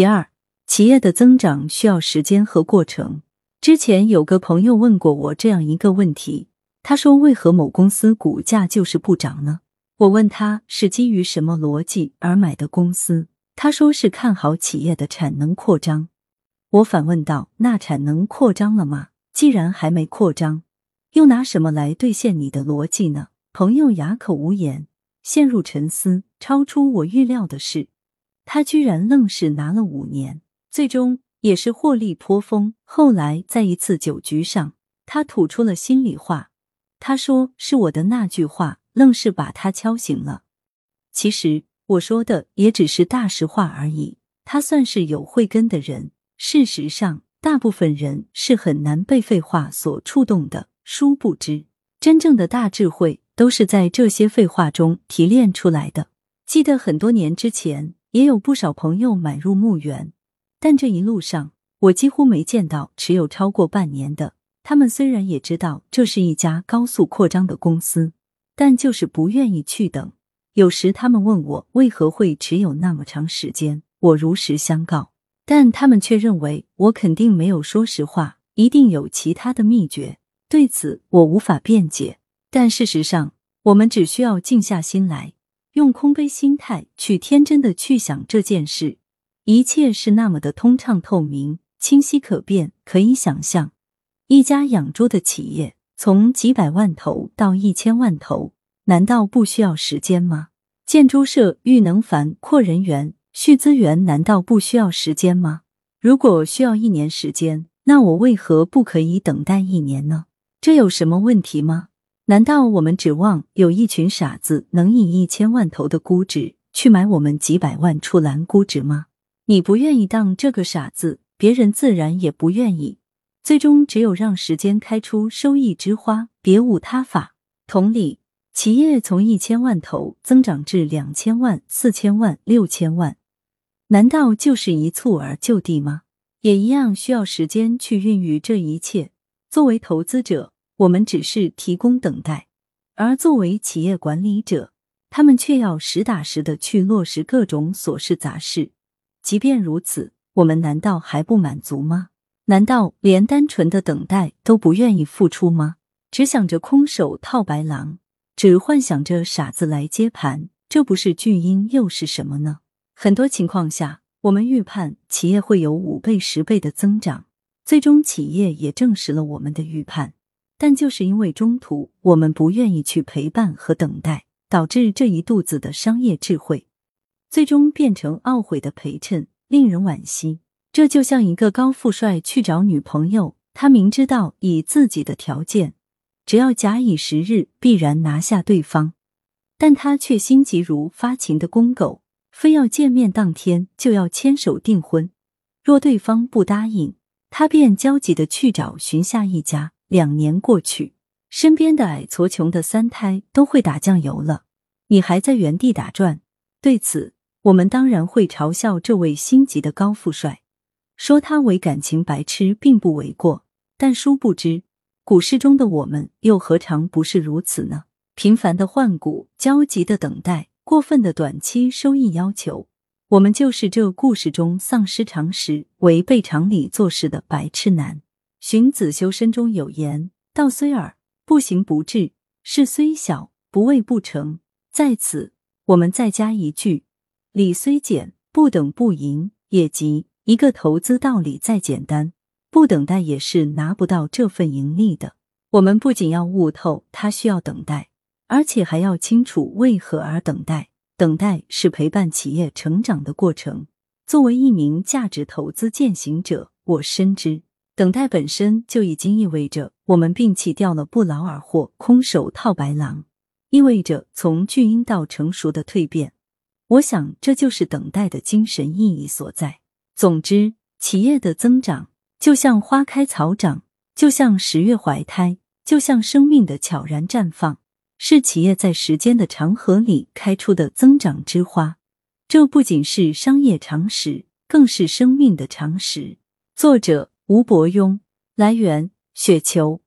其二，企业的增长需要时间和过程。之前有个朋友问过我这样一个问题，他说：“为何某公司股价就是不涨呢？”我问他是基于什么逻辑而买的公司，他说是看好企业的产能扩张。我反问道：“那产能扩张了吗？既然还没扩张，又拿什么来兑现你的逻辑呢？”朋友哑口无言，陷入沉思。超出我预料的是。他居然愣是拿了五年，最终也是获利颇丰。后来在一次酒局上，他吐出了心里话。他说：“是我的那句话，愣是把他敲醒了。”其实我说的也只是大实话而已。他算是有慧根的人。事实上，大部分人是很难被废话所触动的。殊不知，真正的大智慧都是在这些废话中提炼出来的。记得很多年之前。也有不少朋友买入墓园，但这一路上我几乎没见到持有超过半年的。他们虽然也知道这是一家高速扩张的公司，但就是不愿意去等。有时他们问我为何会持有那么长时间，我如实相告，但他们却认为我肯定没有说实话，一定有其他的秘诀。对此我无法辩解，但事实上，我们只需要静下心来。用空杯心态去天真的去想这件事，一切是那么的通畅透明、清晰可辨。可以想象，一家养猪的企业从几百万头到一千万头，难道不需要时间吗？建猪舍育能繁、扩人员、蓄资源，难道不需要时间吗？如果需要一年时间，那我为何不可以等待一年呢？这有什么问题吗？难道我们指望有一群傻子能以一千万头的估值去买我们几百万出栏估值吗？你不愿意当这个傻子，别人自然也不愿意。最终，只有让时间开出收益之花，别无他法。同理，企业从一千万头增长至两千万、四千万、六千万，难道就是一蹴而就的吗？也一样需要时间去孕育这一切。作为投资者。我们只是提供等待，而作为企业管理者，他们却要实打实的去落实各种琐事杂事。即便如此，我们难道还不满足吗？难道连单纯的等待都不愿意付出吗？只想着空手套白狼，只幻想着傻子来接盘，这不是巨婴又是什么呢？很多情况下，我们预判企业会有五倍、十倍的增长，最终企业也证实了我们的预判。但就是因为中途我们不愿意去陪伴和等待，导致这一肚子的商业智慧，最终变成懊悔的陪衬，令人惋惜。这就像一个高富帅去找女朋友，他明知道以自己的条件，只要假以时日必然拿下对方，但他却心急如发情的公狗，非要见面当天就要牵手订婚。若对方不答应，他便焦急的去找寻下一家。两年过去，身边的矮矬穷的三胎都会打酱油了，你还在原地打转。对此，我们当然会嘲笑这位心急的高富帅，说他为感情白痴并不为过。但殊不知，股市中的我们又何尝不是如此呢？频繁的换股，焦急的等待，过分的短期收益要求，我们就是这故事中丧失常识、违背常理做事的白痴男。荀子修身中有言：“道虽耳，不行不至；事虽小，不为不成。”在此，我们再加一句：“理虽简，不等不赢。”也即一个投资道理再简单，不等待也是拿不到这份盈利的。我们不仅要悟透它需要等待，而且还要清楚为何而等待。等待是陪伴企业成长的过程。作为一名价值投资践行者，我深知。等待本身就已经意味着我们摒弃掉了不劳而获、空手套白狼，意味着从巨婴到成熟的蜕变。我想，这就是等待的精神意义所在。总之，企业的增长就像花开草长，就像十月怀胎，就像生命的悄然绽放，是企业在时间的长河里开出的增长之花。这不仅是商业常识，更是生命的常识。作者。吴伯庸，来源：雪球。